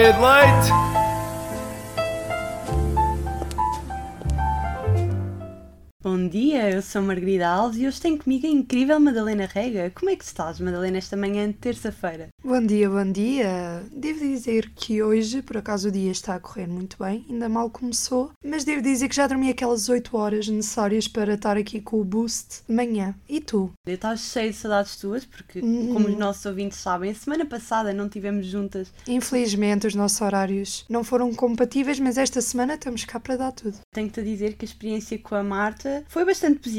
uma meia eu sou Margarida Alves e hoje tenho comigo a incrível Madalena Rega. Como é que estás, Madalena, esta manhã de terça-feira? Bom dia, bom dia. Devo dizer que hoje, por acaso, o dia está a correr muito bem, ainda mal começou, mas devo dizer que já dormi aquelas 8 horas necessárias para estar aqui com o boost de manhã. E tu? Eu estava cheio de saudades tuas, porque, Uhum. como os nossos ouvintes sabem, a semana passada não estivemos juntas. Infelizmente, os nossos horários não foram compatíveis, mas esta semana estamos cá para dar tudo. Tenho-te a dizer que a experiência com a Marta foi bastante positiva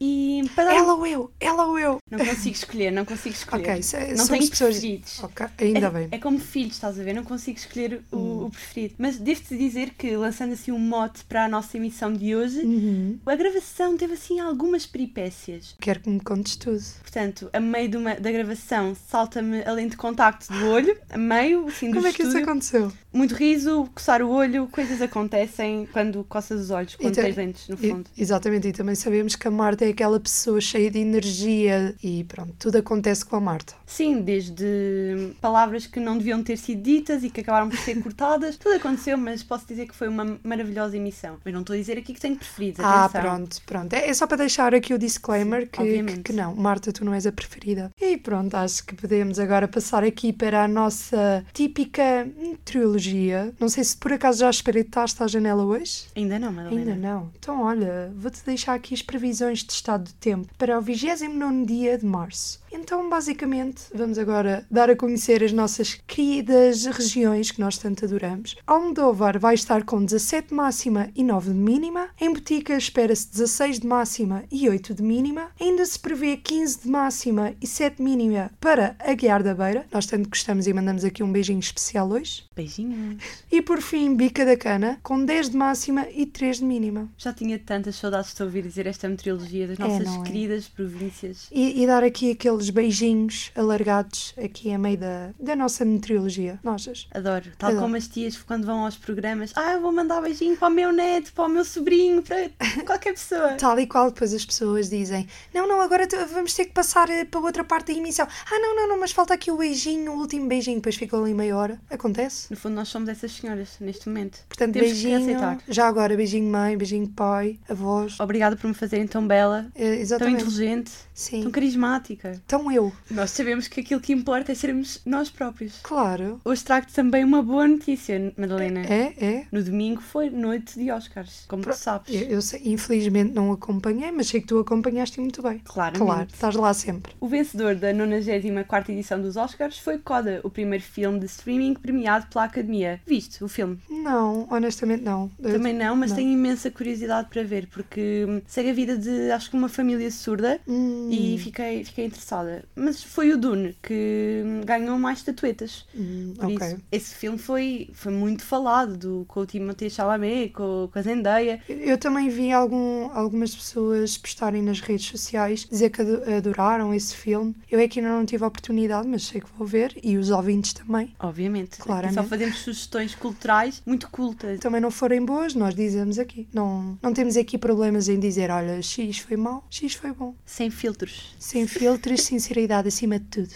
e para Ela ou eu? Ela ou eu? não consigo escolher, não consigo escolher. Ok, se- não somos tenho pessoas- preferidos. Ok, ainda é, bem. Hum. é como filhos, estás a ver? Não consigo escolher o, o preferido. Mas devo-te dizer que, lançando assim um mote para a nossa emissão de hoje, Uhum. a gravação teve assim algumas peripécias. Quero que me contes tudo. Portanto, a meio de uma- da gravação salta-me a lente de contacto do olho, a meio, assim, do Como é que isso aconteceu? Muito riso, coçar o olho, coisas acontecem quando coças os olhos, quando tens lentes no E- fundo. exatamente, e também sabemos que a Marta é aquela pessoa cheia de energia e pronto, tudo acontece com a Marta. Sim, desde palavras que não deviam ter sido ditas e que acabaram por ser cortadas, tudo aconteceu, mas posso dizer que foi uma maravilhosa emissão. Mas não estou a dizer aqui que tenho preferidos, Ah, atenção. pronto, pronto. É, é só para deixar aqui o disclaimer que, obviamente. que, que não, Marta, tu não és a preferida. E pronto, acho que podemos agora passar aqui para a nossa típica meteorologia. Não sei se por acaso já espreitaste a janela hoje. Ainda não, Madalena. Ainda não. Então, olha, vou-te deixar aqui previsões de estado do tempo para o 29 dia de março. Então, basicamente, vamos agora dar a conhecer as nossas queridas regiões que nós tanto adoramos. Almodóvar vai estar com 17 de máxima e 9 de mínima. Em Botica espera-se 16 de máxima e 8 de mínima. Ainda se prevê 15 de máxima e 7 de mínima para a Guiar da Beira. Nós tanto gostamos e mandamos aqui um beijinho especial hoje. Beijinhos. E por fim, Bica da Cana, com 10 de máxima e 3 de mínima. Já tinha tantas saudades de ouvir dizer esta meteorologia das É, nossas é? queridas províncias. E, e dar aqui aqueles beijinhos alargados aqui a meio da, da nossa meteorologia. Nossas. Adoro. Tal Adoro. como as tias quando vão aos programas. Ah, eu vou mandar beijinho para o meu neto, para o meu sobrinho, para qualquer pessoa. Tal e qual depois as pessoas dizem: Não, não, agora vamos ter que passar eh, para outra parte da emissão. Ah, não, não, não, mas falta aqui o beijinho, o último beijinho. Depois ficou ali meia hora. Acontece. No fundo, nós somos essas senhoras neste momento. Portanto, Temos beijinho. Já agora, beijinho mãe, beijinho pai, avós. Obrigada por me fazerem tão bela, Eh, tão inteligente, Sim. tão carismática. Então eu. Nós sabemos que aquilo que importa é sermos nós próprios. Claro. Hoje trago-te também uma boa notícia, Madalena. É, é. No domingo foi noite de Oscars, como tu sabes. Eu, eu sei, infelizmente não acompanhei, mas sei que tu acompanhaste muito bem. Claramente. Claro, estás lá sempre. O vencedor da 94 edição dos Oscars foi Coda, o primeiro filme de streaming premiado pela Academia. Viste o filme? Não, honestamente não. Eu- Também não, mas não. tenho imensa curiosidade para ver, porque hum, segue a vida de, acho que uma família surda Hum, e fiquei, fiquei interessada. Mas foi o Dune que ganhou mais estatuetas. hum, Por ok. isso, esse filme foi, foi muito falado, do, com o Timothée Chalamet, com, com a Zendaya. Eu também vi algum, algumas pessoas postarem nas redes sociais dizer que ado- adoraram esse filme. Eu é que ainda não tive a oportunidade, mas sei que vou ver e os ouvintes também. Obviamente. Aqui Claramente. Só fazemos sugestões culturais muito cultas. Também não forem boas, nós dizemos aqui. Não, não temos aqui problemas em dizer, olha, X foi mau, X foi bom. Sem filtros. Sem filtros, sinceridade acima de tudo.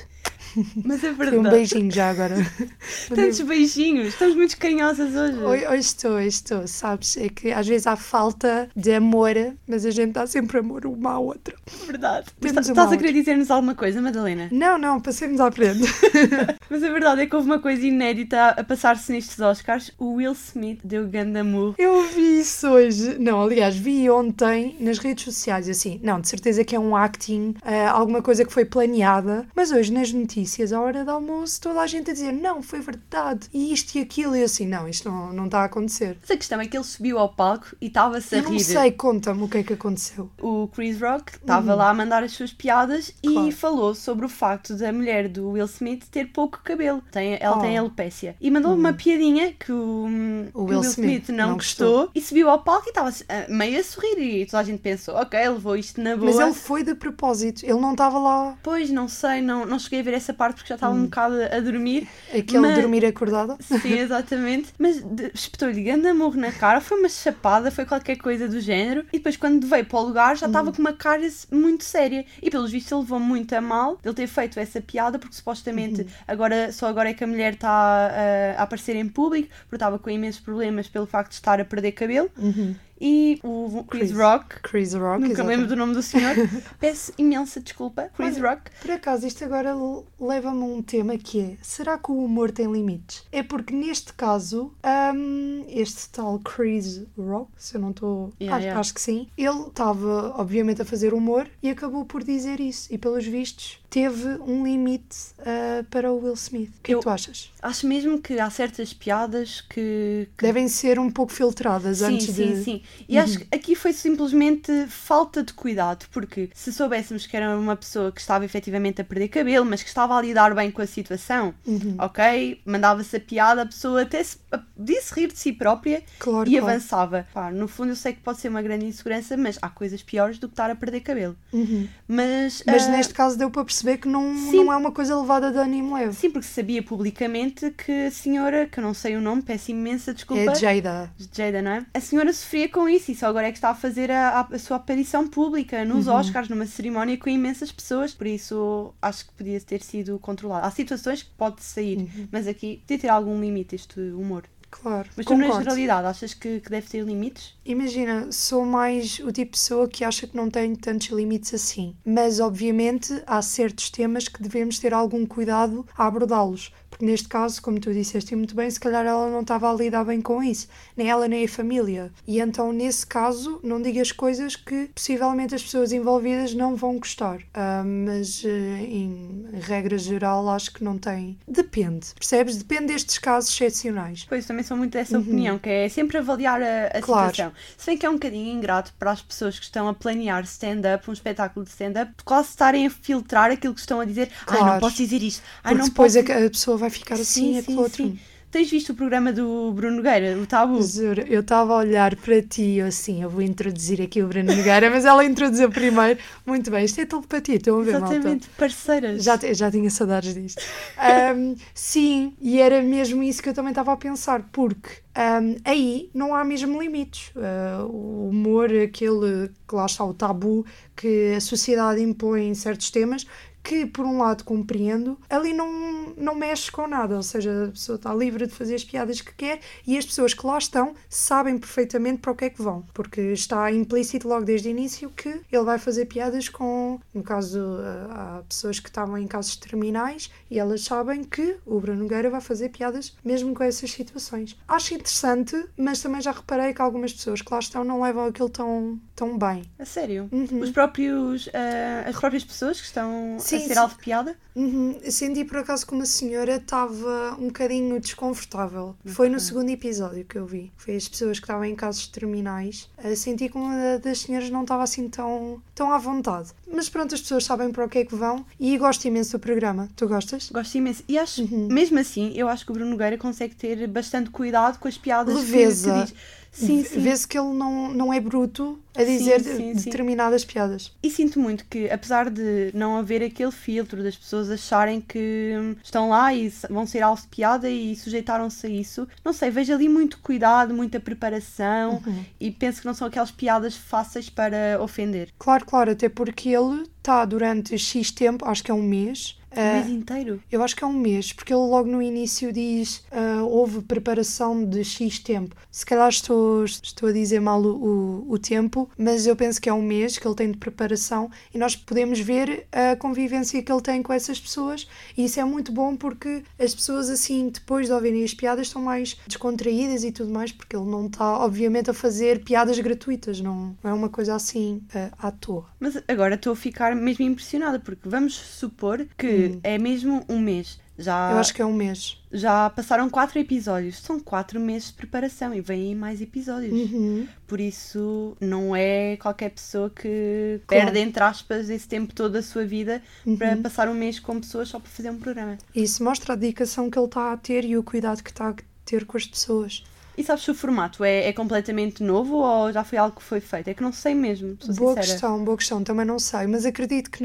Mas é Foi um verdade. beijinho já agora. Tantos beijinhos. Estamos muito carinhosas hoje. Hoje, hoje estou, hoje estou, sabes? É que às vezes há falta de amor, mas a gente dá sempre amor uma à outra. Verdade. Temos tá- estás a querer dizer-nos alguma coisa, Madalena? Não, não, passemos à frente. Mas a verdade é que houve uma coisa inédita a passar-se nestes Oscars. O Will Smith deu grande amor. Eu vi isso hoje. Não, aliás, vi ontem nas redes sociais, assim, não, de certeza que é um acting, ah, alguma coisa que foi planeada, mas hoje nas notícias, à hora do almoço, toda a gente a dizer, não, foi verdade, e isto e aquilo, e assim, não, isto não, não está a acontecer. Mas a questão é que ele subiu ao palco e estava-se a Eu não rir. sei, conta-me o que é que aconteceu. O Chris Rock estava lá a mandar as suas piadas e Claro. falou sobre o facto da mulher do Will Smith ter pouco cabelo. Tem, ela Oh. tem alopecia. E mandou uma piadinha que o, O que Will Smith não, não gostou, e subiu ao palco e estava ah, meio a sorrir. E toda a gente pensou, ok, levou isto na boa. Mas ele foi de propósito, ele não estava lá. Pois, não sei, não, não cheguei a ver essa parte porque já estava um bocado a dormir. Aquele Mas- dormir acordada. Sim, exatamente. Mas de- espetou-lhe grande amor na cara, foi uma chapada, foi qualquer coisa do género. E depois, quando veio para o lugar, já estava com uma cara muito séria. E pelos vistos, ele levou muito a mal ele ter feito essa piada, porque supostamente agora, só agora é que a mulher está ah, a aparecer em público, porque estava com imensos problemas pelo facto de estar a perder cabelo. E o Chris, Chris. Rock. Chris Rock. Nunca me lembro exatamente. do nome do senhor. Peço imensa desculpa, Chris Olha, Rock. Por acaso, isto agora leva-me a um tema que é: será que o humor tem limites? É porque neste caso, hum, este tal Chris Rock, se eu não estou. Yeah, acho, yeah. acho que sim, ele estava, obviamente, a fazer humor e acabou por dizer isso. E pelos vistos, teve um limite ah, para o Will Smith. O que é Eu- que tu achas? Acho mesmo que há certas piadas que, que Devem ser um pouco filtradas Sim, antes sim, de. sim. E acho que aqui foi simplesmente falta de cuidado, porque se soubéssemos que era uma pessoa que estava efetivamente a perder cabelo, mas que estava a lidar bem com a situação, Uhum. ok? Mandava-se a piada, a pessoa até se disse rir de si própria Claro, e claro. avançava. Pá, no fundo, eu sei que pode ser uma grande insegurança, mas há coisas piores do que estar a perder cabelo. Uhum. Mas, Mas ah, neste caso deu para perceber que não, sim. não é uma coisa levada de ânimo leve. Sim, porque sabia publicamente que a senhora, que eu não sei o nome, peço imensa desculpa. É Jada. Jada, não é? A senhora sofria com isso e só agora é que está a fazer a, a- a sua aparição pública nos Uhum. Oscars, numa cerimónia com imensas pessoas, por isso acho que podia ter sido controlado. Há situações que pode sair, Uhum. mas aqui podia ter algum limite este humor. Claro. Mas tu, na generalidade, achas que, que deve ter limites? Imagina, sou mais o tipo de pessoa que acha que não tem tantos limites assim. Mas, obviamente, há certos temas que devemos ter algum cuidado a abordá-los. Porque, neste caso, como tu disseste muito bem, se calhar ela não estava a lidar bem com isso. Nem ela, nem a família. E então, nesse caso, não digas coisas que possivelmente as pessoas envolvidas não vão gostar. Ah, mas, eh, em regra geral, acho que não tem. Depende, percebes? Depende destes casos excepcionais. Pois, também sou muito dessa opinião, que é sempre avaliar a, a Uhum. Claro. situação. Se bem que é um bocadinho ingrato para as pessoas que estão a planear stand-up, um espetáculo de stand-up, quase estarem a filtrar aquilo que estão a dizer. Ai, não Claro. posso dizer isto. Ai, Porque não depois posso... a, a pessoa vai ficar assim, aquele outro. Tens visto o programa do Bruno Nogueira, o Tabu? Juro, eu estava a olhar para ti assim, eu vou introduzir aqui o Bruno Nogueira, mas ela introduziu primeiro. Muito bem, isto é telepatia, estão a ver, malta? Exatamente, parceiras. Já, já tinha saudades disto. Ahm, sim, e era mesmo isso que eu também estava a pensar, porque ahm, aí não há mesmo limites. Ah, o humor, aquele que lá está o tabu que a sociedade impõe em certos temas, que por um lado compreendo, ali não, não mexe com nada, ou seja, a pessoa está livre de fazer as piadas que quer e as pessoas que lá estão sabem perfeitamente para o que é que vão, porque está implícito logo desde o início que ele vai fazer piadas com, no caso, há pessoas que estavam em casos terminais e elas sabem que o Bruno Nogueira vai fazer piadas mesmo com essas situações. Acho interessante, mas também já reparei que algumas pessoas que lá estão não levam aquilo tão, tão bem. A sério? Uhum. Os próprios, ah, as próprias pessoas que estão Sim, a ser sim. alvo de piada? Uhum. Senti por acaso que uma senhora estava um bocadinho desconfortável. Foi no segundo episódio que eu vi. Foi as pessoas que estavam em casos terminais. Senti que uma da- das senhoras não estava assim tão, tão à vontade. Mas pronto, as pessoas sabem para o que é que vão e gosto imenso do programa. Tu gostas? Gosto imenso. E acho, Uhum. mesmo assim, eu acho que o Bruno Nogueira consegue ter bastante cuidado com as piadas que- Leveza. que diz. Sim, sim. Vê-se que ele não, não é bruto a Sim, dizer sim, sim. determinadas piadas. E sinto muito que, apesar de não haver aquele filtro das pessoas acharem que hum, estão lá e vão ser alvo de piada e sujeitaram-se a isso, não sei, vejo ali muito cuidado, muita preparação Uhum. e penso que não são aquelas piadas fáceis para ofender. Claro, claro, até porque ele está durante X tempo, acho que é um mês. O eh, mês inteiro. Eu acho que é um mês, porque ele logo no início diz ah, houve preparação de X tempo. Se calhar estou, estou a dizer mal o, o, o tempo, mas eu penso que é um mês que ele tem de preparação e nós podemos ver a convivência que ele tem com essas pessoas e isso é muito bom porque as pessoas assim, depois de ouvirem as piadas, estão mais descontraídas e tudo mais, porque ele não está, obviamente, a fazer piadas gratuitas, não, não é uma coisa assim ah, à toa. Mas agora estou a ficar mesmo impressionada, porque vamos supor que é mesmo um mês. Já. Eu acho que é um mês. já passaram quatro episódios. São quatro meses de preparação e vêm mais episódios. Uhum. Por isso, não é qualquer pessoa que Claro. perde, entre aspas, esse tempo todo da sua vida Uhum. para passar um mês com pessoas só para fazer um programa. Isso mostra a dedicação que ele está a ter e o cuidado que está a ter com as pessoas. E sabes se o formato é, é completamente novo ou já foi algo que foi feito? É que não sei mesmo, Boa sincera. questão, boa questão, também não sei, mas acredito que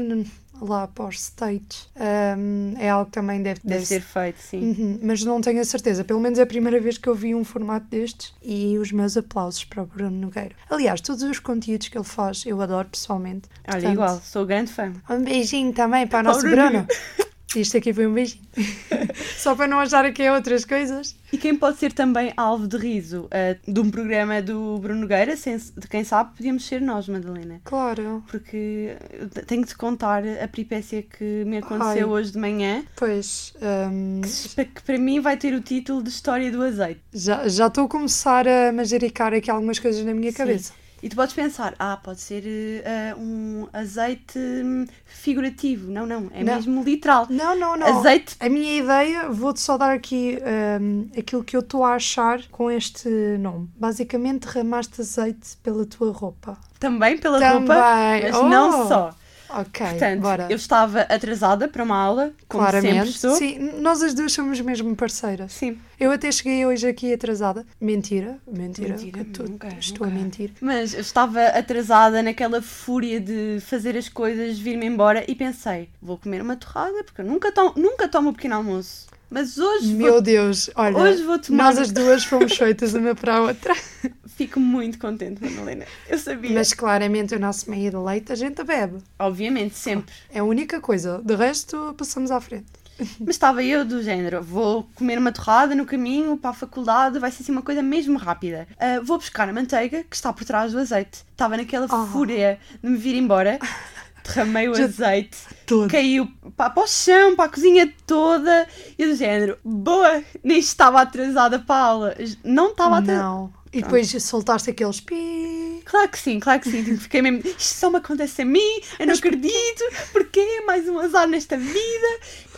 lá para os States. Um, é algo que também deve, Deve ser feito, sim. Uhum, mas não tenho a certeza. Pelo menos é a primeira vez que eu vi um formato destes e os meus aplausos para o Bruno Nogueira. Aliás, todos os conteúdos que ele faz eu adoro pessoalmente. Olha, Portanto, igual, sou grande fã. Um beijinho também para o nosso Bruno. Isto aqui foi um beijinho. Só para não achar que é outras coisas. E quem pode ser também alvo de riso ah, de um programa do Bruno Nogueira, sem, de quem sabe, podíamos ser nós, Madalena. Claro. Porque tenho de contar a peripécia que me aconteceu Ai. hoje de manhã, Pois, hum, que, que para mim vai ter o título de História do Azeite. já já estou a começar a manjericar aqui algumas coisas na minha Sim. cabeça. E tu podes pensar, ah, pode ser ah, um azeite hum, figurativo. Não, não, é Não. mesmo literal. Não, não, não. Azeite A minha ideia, vou-te só dar aqui hum, aquilo que eu estou a achar com este nome. Basicamente, derramaste azeite pela tua roupa. também pela Também. roupa, mas Oh. não só. Ok, Portanto, bora. eu estava atrasada para uma aula, como sempre Claramente. estou. Sim, nós as duas somos mesmo parceiras. Sim. Eu até cheguei hoje aqui atrasada. Mentira, mentira. Mentira, tu- nunca, estou nunca. a mentir. Mas eu estava atrasada naquela fúria de fazer as coisas, vir-me embora e pensei, vou comer uma torrada, porque eu nunca tomo, nunca tomo pequeno almoço. Mas hoje Meu vou, Deus, olha, hoje vou tomar. nós as duas fomos feitas uma para a outra. Fico muito contente, Madalena. Eu sabia. Mas claramente o nosso meio de leite a gente bebe. Obviamente, sempre. É a única coisa. De resto, passamos à frente. Mas estava eu do género, vou comer uma torrada no caminho para a faculdade, vai ser assim uma coisa mesmo rápida. Ah, vou buscar a manteiga que está por trás do azeite. Estava naquela Oh. fúria de me vir embora, derramei o Já- azeite, Todo. caiu para, para o chão, para a cozinha toda, e do género, boa, nem estava atrasada para a aula. Não estava atrasada. Não. E depois soltaste aqueles pi. Claro que sim, claro que sim. Tipo, fiquei mesmo. Isto só me acontece a mim, eu não acredito, porquê? Mais um azar nesta vida.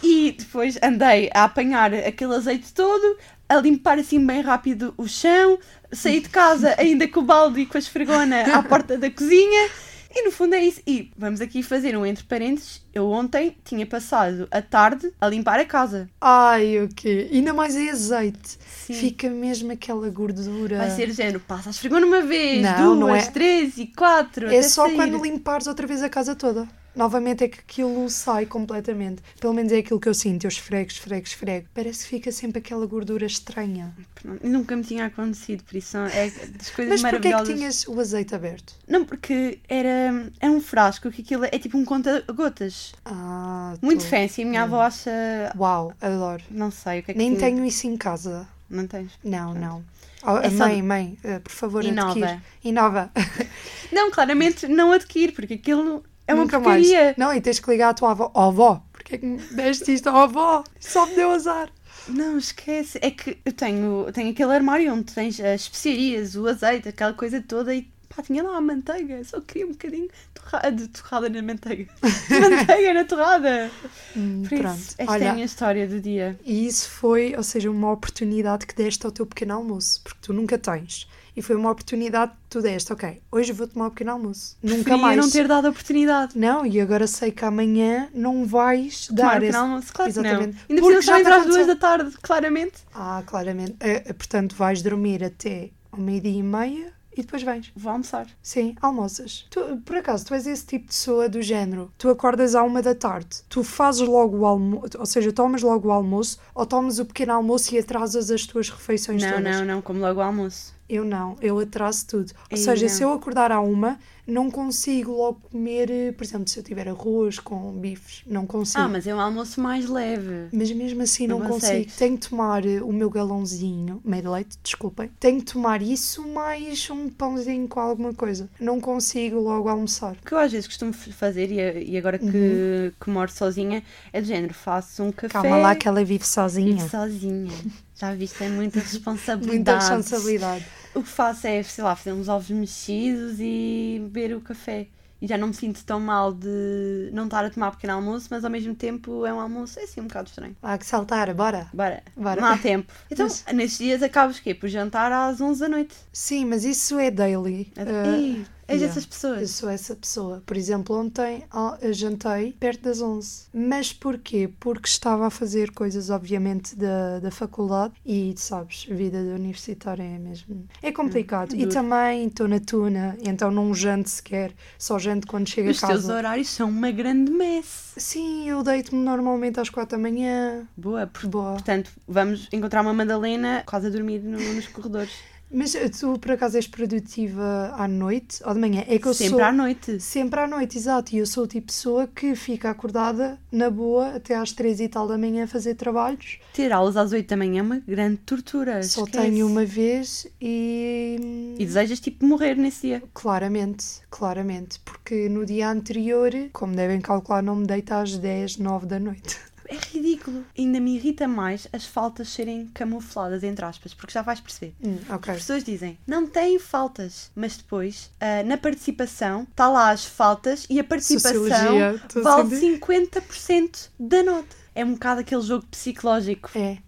E depois andei a apanhar aquele azeite todo, a limpar assim bem rápido o chão, saí de casa ainda com o balde e com a esfregona à porta da cozinha. E no fundo é isso. E vamos aqui fazer um entre parênteses. Eu ontem tinha passado a tarde a limpar a casa. Ai, o quê? Ainda mais é azeite. Sim. Fica mesmo aquela gordura. Vai ser o género, passa a esfregona uma vez, Não, duas, não é. três e quatro. É até só sair. quando limpares outra vez a casa toda. Novamente é que aquilo sai completamente. Pelo menos é aquilo que eu sinto. Eu esfrego, esfrego, esfrego. Parece que fica sempre aquela gordura estranha. Pronto, Nunca me tinha acontecido, por isso é das coisas Mas porquê é que tinhas o azeite aberto? Não, porque era, era um frasco que aquilo é tipo um conta-gotas. Ah, Muito tô- fancy. A minha avó acha. Uau, adoro. Não sei o que é que Nem tinha. tenho isso em casa. Não tens? Não, não. Oh, É só- Mãe, mãe, eh, por favor, Inova. adquire. Inova. Não, claramente não adquire, porque aquilo é uma Nunca porcaria. mais. Não, e tens que ligar à tua avó. Oh, avó, porquê é que me deste isto? Oh, avó, só me deu azar. Não, esquece. É que eu tenho, tenho aquele armário onde tens as especiarias, o azeite, aquela coisa toda e pá, tinha lá a manteiga. Só queria um bocadinho de torra- de torrada na manteiga. De manteiga na torrada. Hum, Por pronto. isso, esta é a Olha, minha história do dia. e isso foi, ou seja, uma oportunidade que deste ao teu pequeno almoço, porque tu nunca tens. E foi uma oportunidade que tu deste, ok, hoje vou tomar o pequeno almoço. Nunca Preferia mais. não ter dado a oportunidade. Não, e agora sei que amanhã não vais Tomar dar o pequeno esse... almoço, claro que não. Exatamente. Ainda Porque por já só às duas da tarde, claramente. Ah, claramente. Eh, portanto, vais dormir até ao meio-dia e meia e depois vens. Vou almoçar. Sim, almoças. Tu, por acaso, tu és esse tipo de pessoa do género. Tu acordas à uma da tarde, tu fazes logo o almoço, ou seja, tomas logo o almoço, ou tomas o pequeno almoço e atrasas as tuas refeições Não, todas? não, não, como logo o almoço. Eu não, eu atraso tudo. Ou Ei, seja, não. se eu acordar à uma, não consigo logo comer, eh, por exemplo, se eu tiver arroz com bifes, não consigo. Ah, mas é um almoço mais leve. Mas mesmo assim não, Não consigo. Tenho que tomar eh, o meu galãozinho, meio de leite, desculpem. Tenho que tomar isso mais um pãozinho com alguma coisa. Não consigo logo almoçar. O que eu às vezes costumo fazer, e, e agora que, Uhum. que moro sozinha, é do género, faço um café Calma lá que ela vive sozinha. sozinha. Já viste, é muita responsabilidade. Muita responsabilidade. O que faço é, sei lá, fazer uns ovos mexidos e beber o café. E já não me sinto tão mal de não estar a tomar pequeno almoço, mas ao mesmo tempo é um almoço, é assim um bocado estranho. Há que saltar, bora. Bora, Bora. não há tempo. Então, Mas- nesses dias acabas quê? Por jantar às 11 da noite. Sim, mas isso é daily. É- Ih, És Yeah. dessas Eu pessoas. sou essa pessoa. Por exemplo, ontem eu jantei perto das 11. Mas porquê? Porque estava a fazer coisas, obviamente, da, da faculdade e, sabes, a vida universitária é mesmo. É complicado. é e duro. também estou na tuna, então não janto sequer, só janto quando chego Os a teus casa. horários são uma grande mess. Sim, eu deito-me normalmente às 4 da manhã. Boa, por- Boa. portanto, vamos encontrar uma Madalena quase a dormir no- nos corredores. Mas eh, tu, por acaso, és produtiva à noite ou de manhã? É que eu Sempre sou. à noite. Sempre à noite, exato. E eu sou o tipo de pessoa que fica acordada na boa até às três e tal da manhã a fazer trabalhos. Ter aulas às 8 da manhã é uma grande tortura. Só esquece. tenho uma vez e. E desejas tipo morrer nesse dia. Claramente, claramente. Porque no dia anterior, como devem calcular, não me deito às 10, 9 da noite. É ridículo. Ainda me irrita mais as faltas serem camufladas, entre aspas, porque já vais perceber. Hum, ok. As pessoas dizem, não têm faltas, mas depois, ah, na participação, está lá as faltas e a participação vale sentir. 50% da nota. É um bocado aquele jogo psicológico. É.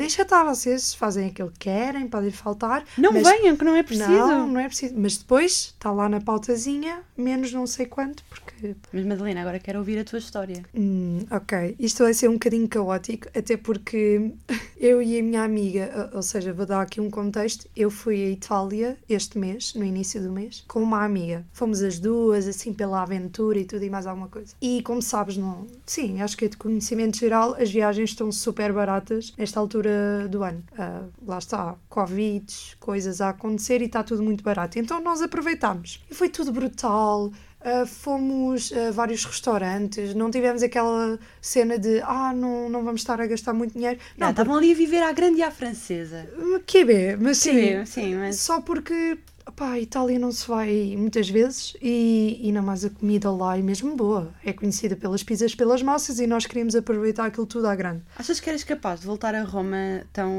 Deixa estar, vocês fazem aquilo que querem, podem faltar. Não mas- venham, que não é preciso. Não, não é preciso. Mas depois está lá na pautazinha, menos não sei quanto, porque Mas Madalena, agora quero ouvir a tua história. Hum, ok, isto vai ser um bocadinho caótico, até porque eu e a minha amiga, ou- ou seja, vou dar aqui um contexto, eu fui à Itália este mês, no início do mês, com uma amiga. Fomos as duas, assim, pela aventura e tudo e mais alguma coisa. E como sabes, não... sim, acho que é de conhecimento geral, as viagens estão super baratas nesta altura do ano. Ah, lá está, Covid, coisas a acontecer e está tudo muito barato. Então nós aproveitámos. E foi tudo brutal. Uh, fomos a vários restaurantes, não tivemos aquela cena de ah, não, não vamos estar a gastar muito dinheiro. Não, estavam ali a viver à grande e à francesa. porque, que bem, mas sim, Sim, sim, mas só porque pá, a Itália não se vai muitas vezes e, ainda mais a comida lá é mesmo boa. É conhecida pelas pizzas, pelas massas e nós queríamos aproveitar aquilo tudo à grande. achas que eras capaz de voltar a Roma tão,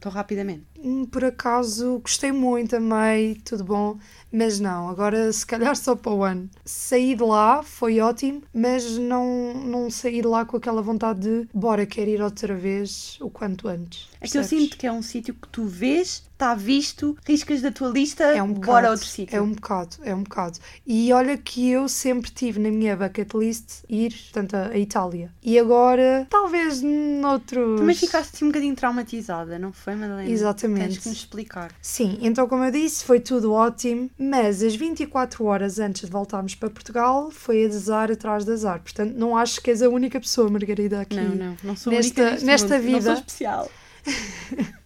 tão rapidamente? Hum, Por acaso gostei muito, amei, tudo bom, mas não, agora se calhar só para o ano. Saí de lá, foi ótimo, mas não, não saí de lá com aquela vontade de bora, quero ir outra vez o quanto antes. É que eu sinto que é um sítio que tu vês, está visto, riscas da tua lista, é um bora bocado, a outro sítio. É um bocado, é um bocado. E olha que eu sempre tive na minha bucket list ir, portanto, a, a Itália. E agora, talvez noutros... Também ficaste assim um bocadinho traumatizada, não foi, Madalena? Exatamente. Tens que nos explicar. Sim, então como eu disse, foi tudo ótimo, mas as 24 horas antes de voltarmos para Portugal foi a desar atrás de azar. Portanto, não acho que és a única pessoa, Margarida, aqui. Não, não, não sou Nesta- única nesta mundo, Não sou vida- especial.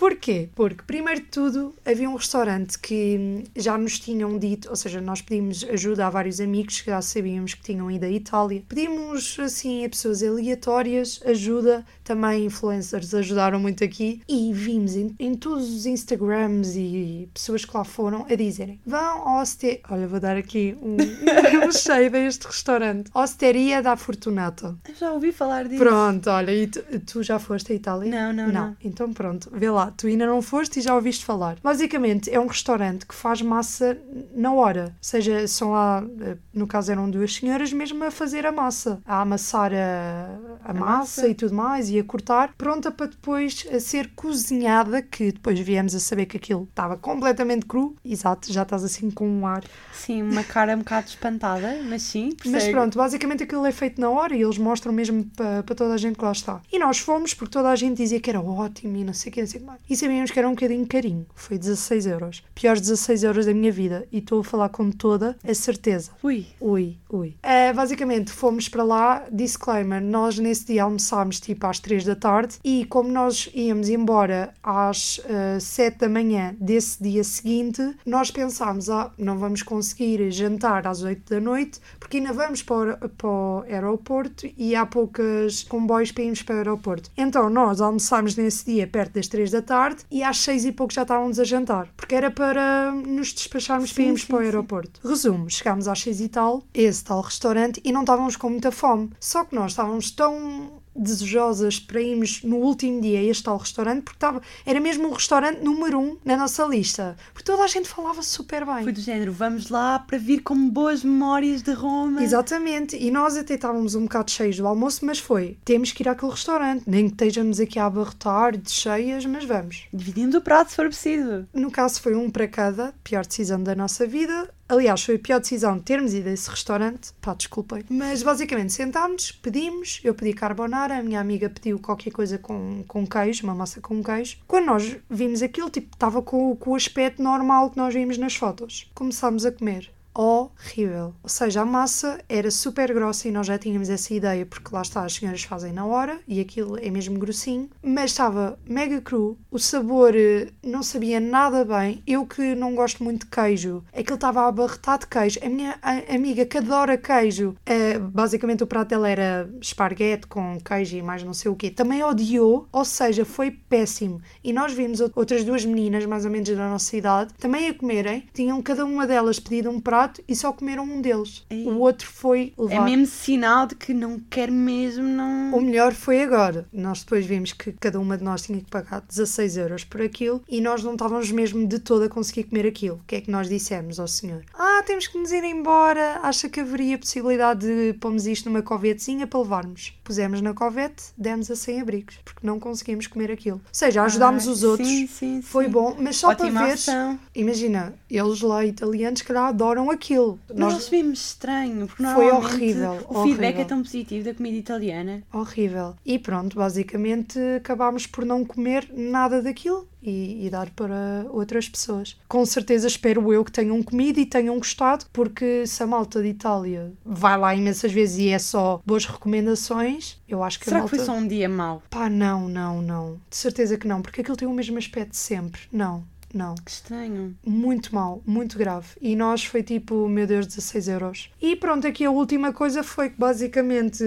Porquê? Porque, primeiro de tudo, havia um restaurante que já nos tinham dito, ou seja, nós pedimos ajuda a vários amigos que já sabíamos que tinham ido à Itália. Pedimos, assim, a pessoas aleatórias ajuda, também influencers ajudaram muito aqui e vimos em, em todos os Instagrams e pessoas que lá foram a dizerem: vão ao Oste... Olha, vou dar aqui um, um shade a este restaurante. Osteria da Fortunata. Eu já ouvi falar disso. Pronto, olha, e tu, tu já foste à Itália? Não, não, não. Então pronto, vê lá, tu ainda não foste e já ouviste falar. Basicamente é um restaurante que faz massa na hora. Ou seja, são lá, eh, no caso eram duas senhoras mesmo a fazer a massa, a amassar a, a, massa, massa. e tudo mais e a cortar, pronta para depois a ser cozinhada, que depois viemos a saber que aquilo estava completamente cru. Exato, já estás assim com um ar. Sim, uma cara um bocado espantada, mas sim, Mas percebo. pronto, basicamente aquilo é feito na hora e eles mostram mesmo para para toda a gente que lá está. E nós fomos porque toda a gente dizia que era ótimo e não sei o que, não sei o que mais. E sabíamos que era um bocadinho carinho. Foi 16 euros. Piores 16 euros da minha vida. E estou a falar com toda a certeza. Ui, Ui, ui. Ah, basicamente, fomos para lá, disclaimer, nós nesse dia almoçámos tipo às 3 da tarde e como nós íamos embora às ah, 7 da manhã desse dia seguinte, nós pensámos, ah, não vamos conseguir jantar às 8 da noite porque ainda vamos para para o aeroporto e há poucas comboios para irmos para o aeroporto. Então nós almoçámos nesse dia perto das 3 da tarde e às 6 e pouco já estávamos a jantar, porque era para nos despacharmos para Sim, irmos sim, para o sim. aeroporto. Resumo, chegámos às 6 e tal, esse tal restaurante, e não estávamos com muita fome. Só que nós estávamos tão desejosas para irmos no último dia a este tal restaurante, porque estava, era mesmo o restaurante número um na nossa lista. Porque toda a gente falava super bem. foi do género, vamos lá para vir com boas memórias de Roma. Exatamente, e nós até estávamos um bocado cheios do almoço, mas foi, temos que ir àquele restaurante, nem que estejamos aqui a abarrotar de cheias, mas vamos. Dividindo o prato se for preciso. No caso foi um para cada, pior decisão da nossa vida. Aliás, foi a pior decisão de termos ido a esse restaurante. Pá, desculpem. Mas basicamente sentámos, pedimos, eu pedi carbonara, a minha amiga pediu qualquer coisa com, com queijo, uma massa com queijo. Quando nós vimos aquilo, tipo, estava com, com o aspecto normal que nós vimos nas fotos. Começámos a comer horrível. Ou seja, a massa era super grossa e nós já tínhamos essa ideia, porque lá está, as senhoras fazem na hora e aquilo é mesmo grossinho, mas estava mega cru, o sabor eh, não sabia nada bem. Eu que não gosto muito de queijo, aquilo estava abarrotado de queijo. A minha a- amiga que adora queijo, eh, basicamente o prato dela era esparguete com queijo e mais não sei o quê, também odiou, ou seja, foi péssimo. E nós vimos out- outras duas meninas, mais ou menos da nossa idade, também a comerem, tinham cada uma delas pedido um prato e só comeram um deles. Ei. O outro foi É levar. mesmo sinal de que não quer mesmo, não. O melhor foi agora. Nós depois vimos que cada uma de nós tinha que pagar 16 euros por aquilo e nós não estávamos mesmo de todo a conseguir comer aquilo. O que é que nós dissemos ao senhor? Ah, temos que nos ir embora. Acha que haveria possibilidade de pormos isto numa covetezinha para levarmos? Pusemos na covete, demos a 100 abrigos, porque não conseguimos comer aquilo. Ou seja, ajudámos Ai, os outros. sim, sim, Foi sim. bom, mas só Ótima para ação. Imagina, eles lá italianos, que adoram aquilo. Nós Nós... vimos estranho, porque Foi horrível, o feedback horrível. é tão positivo da comida italiana. Horrível. E pronto, basicamente acabámos por não comer nada daquilo e, e dar para outras pessoas. Com certeza espero eu que tenham comido e tenham gostado, porque se a malta de Itália vai lá imensas vezes e é só boas recomendações, eu acho que Será a que malta... foi só um dia mau? Pá, não, não, não. De certeza que não, porque aquilo tem o mesmo aspecto de sempre. Não, não. Que estranho. Muito mal, muito grave. E nós foi tipo, meu Deus, 16 euros. E pronto, aqui a última coisa foi que basicamente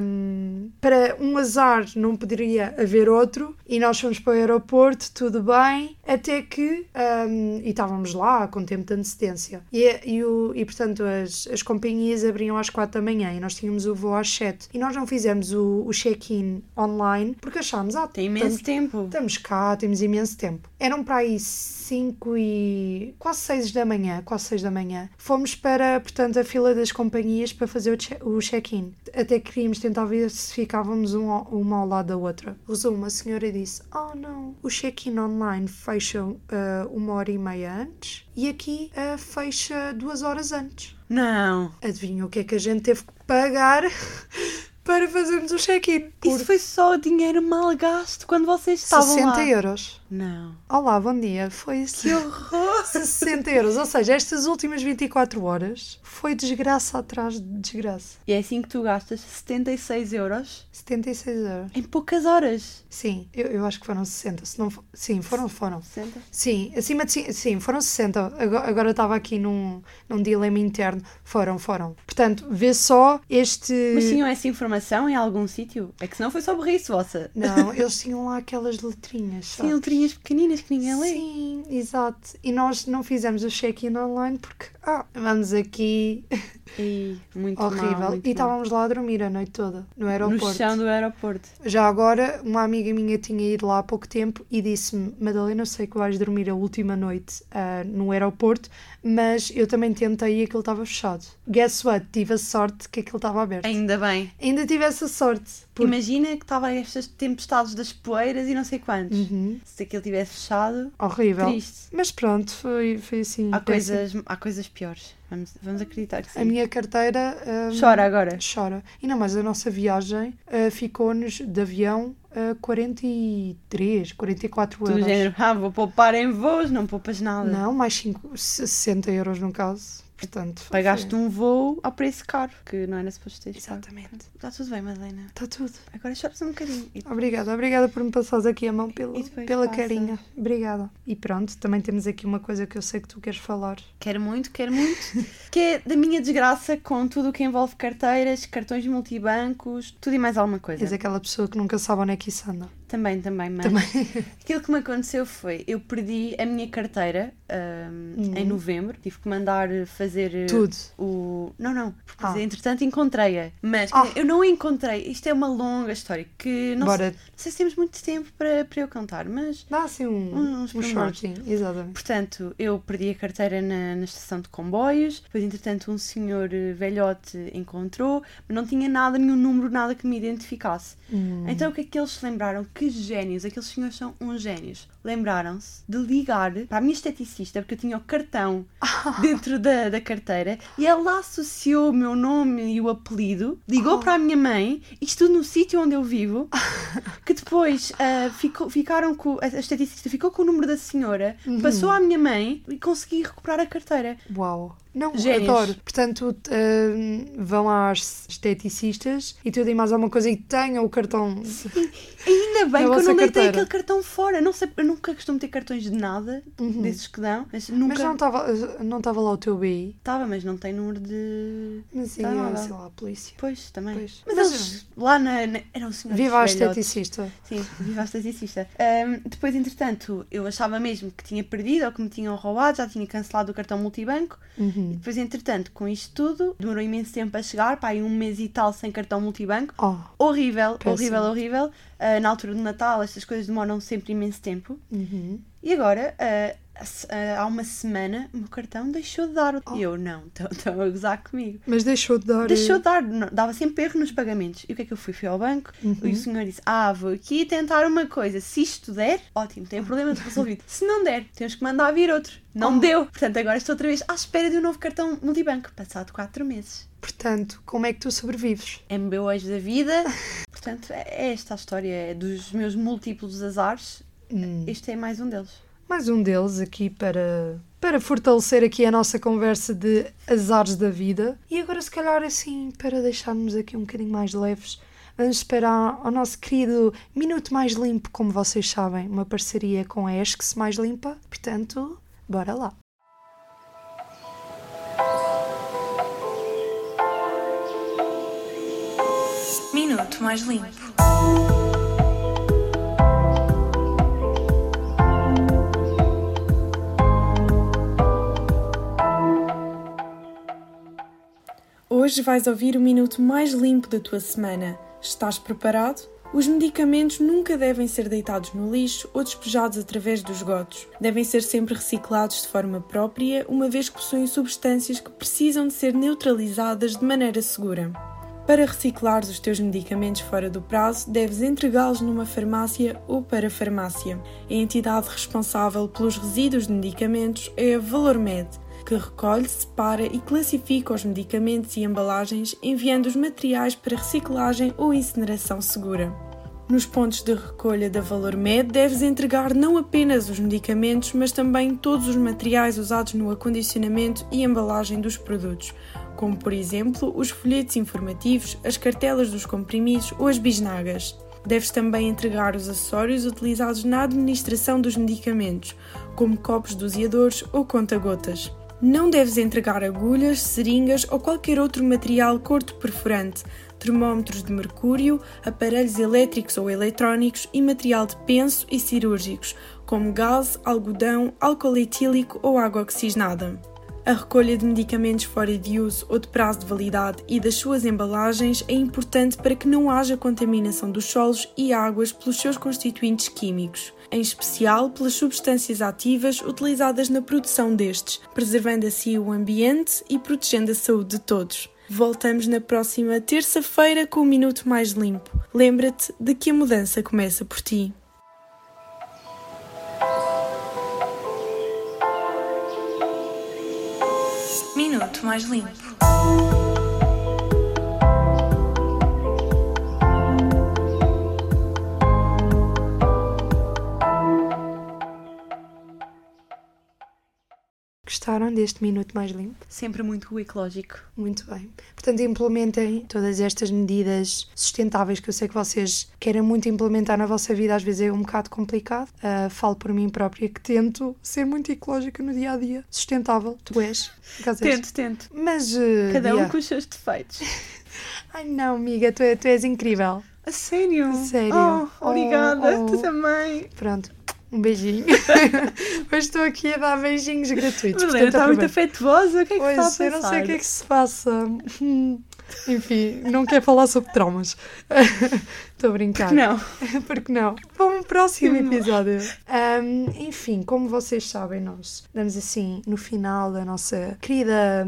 hum, para um azar não poderia haver outro e nós fomos para o aeroporto, tudo bem, até que hum, e estávamos lá com tempo de antecedência. E, e, o, e portanto as, as companhias abriam às 4 da manhã e nós tínhamos o voo às 7. E nós não fizemos o, o check-in online porque achámos, ah, Tem imenso estamos- tempo. Estamos cá, temos imenso tempo. Eram para aí 5 e. quase 6 da manhã, quase 6 da manhã. Fomos para, portanto, a fila das companhias para fazer o che- o check-in. Até queríamos tentar ver se ficávamos um uma ao lado da outra. Resumo, a senhora disse: Oh não, o check-in online fecha ah, uma hora e meia antes e aqui ah, fecha duas horas antes. Não. Adivinha o que é que a gente teve que pagar para fazermos o check-in? Por Isso foi só dinheiro mal gasto quando vocês estavam 60 lá. euros. Não. Olá, bom dia. Foi Que horror. 60 euros. Ou seja, estas últimas 24 horas foi desgraça atrás de desgraça. E é assim que tu gastas 76 euros 76 euros. em poucas horas. Sim, eu, eu acho que foram 60. Se não, sim, foram, foram. 60? Sim, acima de sim, foram 60. Agora, agora eu estava aqui num, num dilema interno. Foram, foram. Portanto, vê só este. Mas tinham essa informação em algum sítio? É que senão foi só burrice vossa. Não, eles tinham lá aquelas letrinhas. Sim, sabes? Letrinhas pequeninas que ninguém lê. Sim, exato. E nós não fizemos o check-in online porque, ah, vamos aqui. E muito Horrível. mal, muito e mal. estávamos lá a dormir a noite toda, no aeroporto. No chão do aeroporto. Já agora, uma amiga minha tinha ido lá há pouco tempo e disse-me: Madalena, eu sei que vais dormir a última noite ah, no aeroporto, mas eu também tentei e aquilo estava fechado. Guess what? Tive a sorte que aquilo estava aberto. Ainda bem. Ainda tive essa sorte. Porque... Imagina que estava estas tempestades das poeiras e não sei quantos. Uhum. Se aquilo tivesse fechado, Horrível. triste. Mas pronto, foi, foi assim. Há péssimo. coisas, há coisas piores. Vamos, vamos acreditar que sim. A minha carteira. ah, Chora agora. Chora. E não, mas a nossa viagem ah, ficou-nos de avião a 43, 44 Tu do euros. género, ah, vou poupar em voos, não poupas nada. Não, mais 5, 60 euros no caso. Portanto, foi- Pagaste um voo ao preço caro, que não era suposto ter pago. Exatamente. Está tudo bem, Madalena. Está tudo. Agora choras um bocadinho. E Obrigada, obrigada por me passares aqui a mão pelo, pela passa. carinha. Obrigada. E pronto, também temos aqui uma coisa que eu sei que tu queres falar. Quero muito, quero muito. que é da minha desgraça com tudo o que envolve carteiras, cartões multibancos, tudo e mais alguma coisa. És aquela pessoa que nunca sabe onde é que isso anda. Também, também, mas Também. aquilo que me aconteceu foi, eu perdi a minha carteira Uhum. em novembro, tive que mandar fazer eh, Tudo. o... Não, não, porque Ah. entretanto encontrei-a, mas Ah. eu não a encontrei, isto é uma longa história, que não, sei, Bora, não sei se temos muito tempo para, para eu contar, mas... dá assim um, Uns um pormenores. shortinho. Exatamente. Portanto, eu perdi a carteira na, na estação de comboios, depois entretanto um senhor eh, velhote encontrou, mas não tinha nada, nenhum número, nada que me identificasse. Hum. Então o que é que eles se lembraram? Que génios, aqueles senhores são uns génios. Lembraram-se de ligar para a minha esteticista porque eu tinha o cartão dentro da, da carteira e ela associou o meu nome e o apelido, ligou para a minha mãe, isto no sítio onde eu vivo, que depois ah, ficou, ficaram com. A esteticista ficou com o número da senhora, passou à minha mãe e consegui recuperar a carteira. Uau! Não, Génios. adoro. Portanto, hum, vão às esteticistas e tudo e mais alguma coisa e tenham o cartão. Ainda bem que eu não deitei aquele cartão fora. Não sei, eu nunca costumo ter cartões de nada, desses que dão, mas nunca. Mas não estava não lá o teu BI. Estava, mas não tem número de. Mas sim, Tá sei lá, a polícia. Pois, também. Pois. Mas, Mas, eles lá na. na eram senhores Viva a esteticista. Sim, viva a esteticista. Ahm, depois, entretanto, eu achava mesmo que tinha perdido ou que me tinham roubado, já tinha cancelado o cartão multibanco. Uhum. Depois, entretanto, com isto tudo, demorou imenso tempo a chegar, pá, aí um mês e tal sem cartão multibanco. Oh, Horrível, Péssimo. horrível, horrível. Ah, na altura do Natal, estas coisas demoram sempre imenso tempo. uhum. E agora, ah, há uma semana, o meu cartão deixou de dar. Oh. E eu, não, estão a gozar comigo. Mas deixou de dar. Deixou de dar, não, dava sempre erro nos pagamentos. E o que é que eu fui? Fui ao banco Uhum. e o senhor disse: Ah, vou aqui tentar uma coisa. Se isto der, ótimo, tem o problema resolvido. Se não der, temos que mandar vir outro. Não Oh. deu. Portanto, agora estou outra vez à espera de um novo cartão multibanco, passado 4 meses. Portanto, como é que tu sobrevives? MBOs da vida. Portanto, é é esta a história é dos meus múltiplos azares. Hum. Este é mais um deles. Mais um deles aqui para, para fortalecer aqui a nossa conversa de azares da vida. E agora, se calhar, assim, para deixarmos aqui um bocadinho mais leves, vamos esperar ao nosso querido Minuto Mais Limpo, como vocês sabem, uma parceria com a Esques Mais Limpa. Portanto, bora lá. Minuto mais limpo. Hoje vais ouvir o minuto mais limpo da tua semana. Estás preparado? Os medicamentos nunca devem ser deitados no lixo ou despejados através dos esgotos. Devem ser sempre reciclados de forma própria, uma vez que possuem substâncias que precisam de ser neutralizadas de maneira segura. Para reciclares os teus medicamentos fora do prazo, deves entregá-los numa farmácia ou para farmácia. A entidade responsável pelos resíduos de medicamentos é a ValorMed, que recolhe, separa e classifica os medicamentos e embalagens, enviando os materiais para reciclagem ou incineração segura. Nos pontos de recolha da ValorMed deves entregar não apenas os medicamentos, mas também todos os materiais usados no acondicionamento e embalagem dos produtos, como por exemplo os folhetos informativos, as cartelas dos comprimidos ou as bisnagas. Deves também entregar os acessórios utilizados na administração dos medicamentos, como copos doseadores ou conta-gotas. Não deves entregar agulhas, seringas ou qualquer outro material corto-perfurante, termómetros de mercúrio, aparelhos elétricos ou eletrónicos e material de penso e cirúrgicos, como gás, algodão, álcool etílico ou água oxigenada. A recolha de medicamentos fora de uso ou de prazo de validade e das suas embalagens é importante para que não haja contaminação dos solos e águas pelos seus constituintes químicos, em especial pelas substâncias ativas utilizadas na produção destes, preservando assim o ambiente e protegendo a saúde de todos. Voltamos na próxima terça-feira com o Minuto Mais Limpo. Lembra-te de que a mudança começa por ti. Minuto Mais Limpo. Gostaram deste minuto mais limpo? Sempre muito ecológico. Muito bem. Portanto, implementem todas estas medidas sustentáveis que eu sei que vocês querem muito implementar na vossa vida, às vezes é um bocado complicado. Ah, falo por mim própria que tento ser muito ecológica no dia a dia. Sustentável, tu és. acaso és. Tento, tento. Mas. ah, Cada um Bia- com os seus defeitos. Ai não, amiga, tu, tu és incrível. A sério? Sério? Oh, obrigada. Oh, oh. Tu também. Pronto, um beijinho. Hoje estou aqui a dar beijinhos gratuitos. Helena está muito afetuosa. O que é que está a Pois, eu não sei o que é que se passa. Enfim, não quer falar sobre traumas. Estou a brincar. Não. Porque não? Para um próximo episódio. Ahm, enfim, como vocês sabem, nós damos assim no final da nossa querida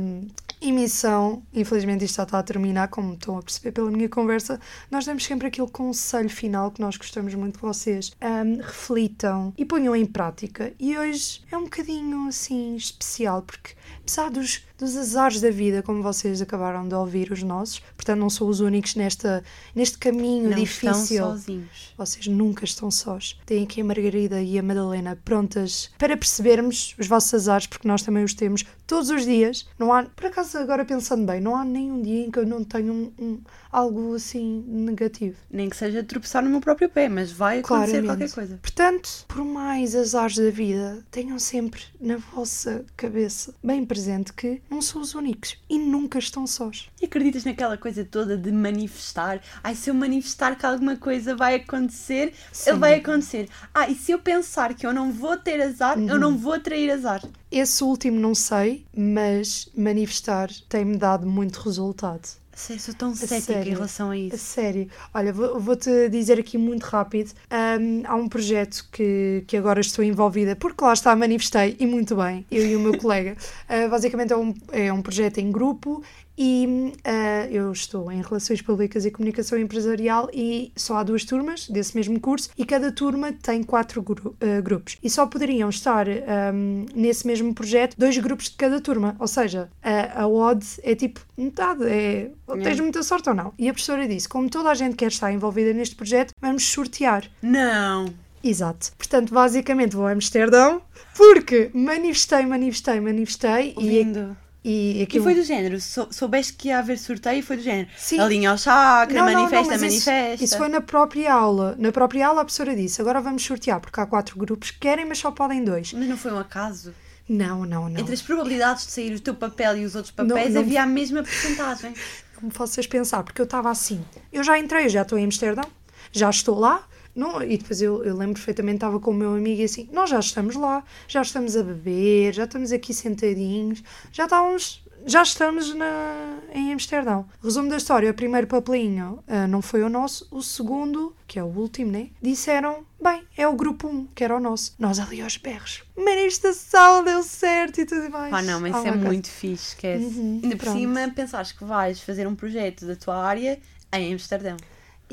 emissão, infelizmente isto já está a terminar, como estão a perceber pela minha conversa, nós damos sempre aquele conselho final que nós gostamos muito de vocês. Um, reflitam e ponham em prática. E hoje é um bocadinho assim especial, porque apesar dos, dos azares da vida, como vocês acabaram de ouvir os nossos, portanto não são os únicos nesta, neste caminho Não difícil. estão sozinhos. Vocês nunca estão sós. Têm aqui a Margarida e a Madalena prontas para percebermos os vossos azares, porque nós também os temos todos os dias. Não há, por acaso, agora pensando bem, não há nenhum dia em que eu não tenha um, um- algo assim negativo. Nem que seja tropeçar no meu próprio pé, mas vai acontecer Claramente. qualquer coisa. Portanto, por mais azares da vida, tenham sempre na vossa cabeça bem presente que não são os únicos e nunca estão sós. E acreditas naquela coisa toda de manifestar? Ai, se eu manifestar que alguma coisa vai acontecer, Sim. vai acontecer. Ah, e se eu pensar que eu não vou ter azar, eu Uhum. não vou atrair azar. Esse último não sei, mas manifestar tem-me dado muito resultado. Sei, sou tão cética em relação a A isso. sério. Olha, vou- vou-te dizer aqui muito rápido. Ahm, há um projeto que, que agora estou envolvida, porque lá está, manifestei, e muito bem, eu e o meu colega. Ah, basicamente é um, é um projeto em grupo e ah, eu estou em Relações Públicas e Comunicação Empresarial e só há duas turmas desse mesmo curso e cada turma tem quatro gru- ah, grupos. E só poderiam estar ahm, nesse mesmo projeto dois grupos de cada turma. Ou seja, a, a odd é tipo metade, é ou tens muita sorte ou não. E a professora disse: como toda a gente quer estar envolvida neste projeto, vamos sortear. Não! Exato. Portanto, basicamente vou a Amsterdão porque manifestei, manifestei, manifestei e, Lindo. E E aquilo. foi do género, sou- soubeste que ia haver sorteio e foi do género. Sim. Alinha ao chakra, Não, não, não, manifesta, isso- manifesta. Isso, foi na própria aula. Na própria aula a professora disse: agora vamos sortear, porque há quatro grupos que querem, mas só podem dois. Mas não foi um acaso. Não, não, não. Entre as probabilidades de sair o teu papel e os outros papéis não- havia a mesma porcentagem. Me faças pensar, porque eu estava assim. Eu já entrei, eu já estou em Amsterdão, já estou lá. Não, e depois eu, eu lembro perfeitamente, estava com o meu amigo e assim, nós já estamos lá, já estamos a beber, já estamos aqui sentadinhos, já estávamos, já estamos na, em Amsterdão. Resumo da história, o primeiro papelinho ah, não foi o nosso, o segundo, que é o último, né? Disseram, bem, é o grupo 1, que era o nosso. Nós ali aos berros, manifestação, deu certo e tudo mais. Pá, não, mas Oh isso é muito fixe, esquece. Uhum, Ainda por cima, pensares que vais fazer um projeto da tua área em Amsterdão.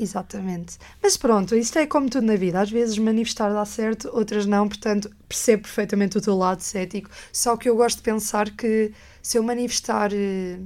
Exatamente. Mas pronto, isto é como tudo na vida. Às vezes manifestar dá certo, outras não. Portanto, percebo perfeitamente o teu lado cético. Só que eu gosto de pensar que se eu manifestar eh,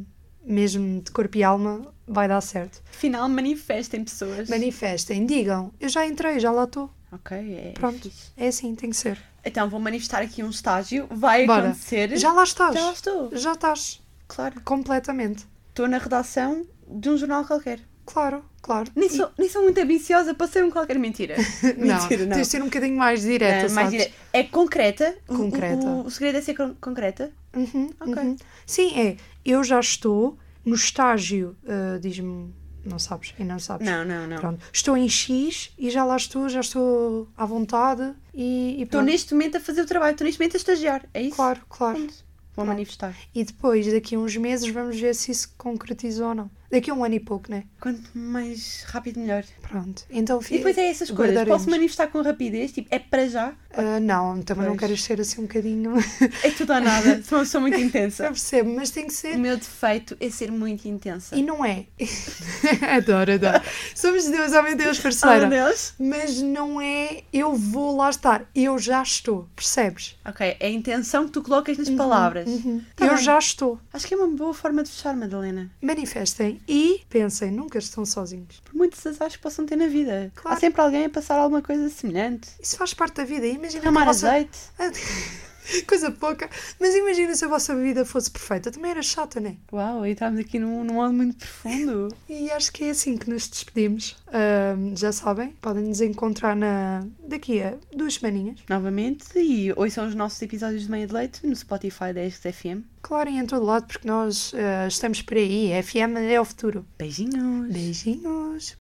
mesmo de corpo e alma, vai dar certo. Afinal, manifestem pessoas. Manifestem, digam, eu já entrei, já lá estou. Ok, é Pronto. fixe. É assim, tem que ser. Então vou manifestar aqui um estágio. Vai Bora. acontecer. Já lá estás. Já lá estou. Já estás. Claro. Completamente. Estou na redação de um jornal qualquer. Claro, claro. Nem sou, nem sou muito ambiciosa para ser um qualquer mentira. Não, mentira, não. tens de ser um bocadinho mais direta, Ah, mais sabes? dire- É concreta. O- o- Concreta. O, o segredo é ser con- concreta. Uhum, Ok. uhum. Sim, é. Eu já estou no estágio, ah, diz-me, não sabes, ainda não sabes. Não, não, não. Pronto. Estou em X e já lá estou, já estou à vontade e, e Estou neste momento a fazer o trabalho, estou neste momento a estagiar. É isso? Claro, claro. Pronto. Vou Pronto. manifestar. E depois, daqui a uns meses, vamos ver se isso concretizou ou não. Daqui a um ano e pouco, né? Quanto mais rápido, melhor. Pronto. Então, E depois é essas coisas. Posso manifestar com rapidez? Tipo, é para já? Ah, não, também não Pois. queres ser assim um bocadinho. É tudo ou nada. Sou uma pessoa muito Eu intensa. percebo, mas tem que ser. O meu defeito é ser muito intensa. E não é. adoro, adoro. Somos Deus, oh meu Deus, Oh, parceira. meu Deus. Mas não é eu vou lá estar, eu já estou, percebes? Ok, é a intenção que tu colocas nas palavras. Uhum. Tá eu bem. já estou. Acho que é uma boa forma de fechar, Madalena. Manifestem e pensem, nunca estão sozinhos. Por muitos azares que possam ter na vida. Claro. Há sempre alguém a passar alguma coisa semelhante. Isso faz parte da vida. Imagina Amar vossa... azeite. Coisa pouca. Mas imagina se a vossa vida fosse perfeita. Também era chata, né? Uau, e estamos aqui num, num modo muito profundo. E acho que é assim que nos despedimos. Ahm, já sabem, podem nos encontrar na... daqui a duas semaninhas. Novamente, e hoje são os nossos episódios de meia de leite no Spotify da XFM. Claro, e em todo lado, porque nós ah, estamos por aí. FM é o futuro. Beijinhos. Beijinhos.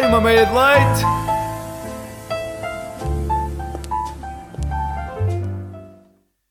Sai uma meia de leite!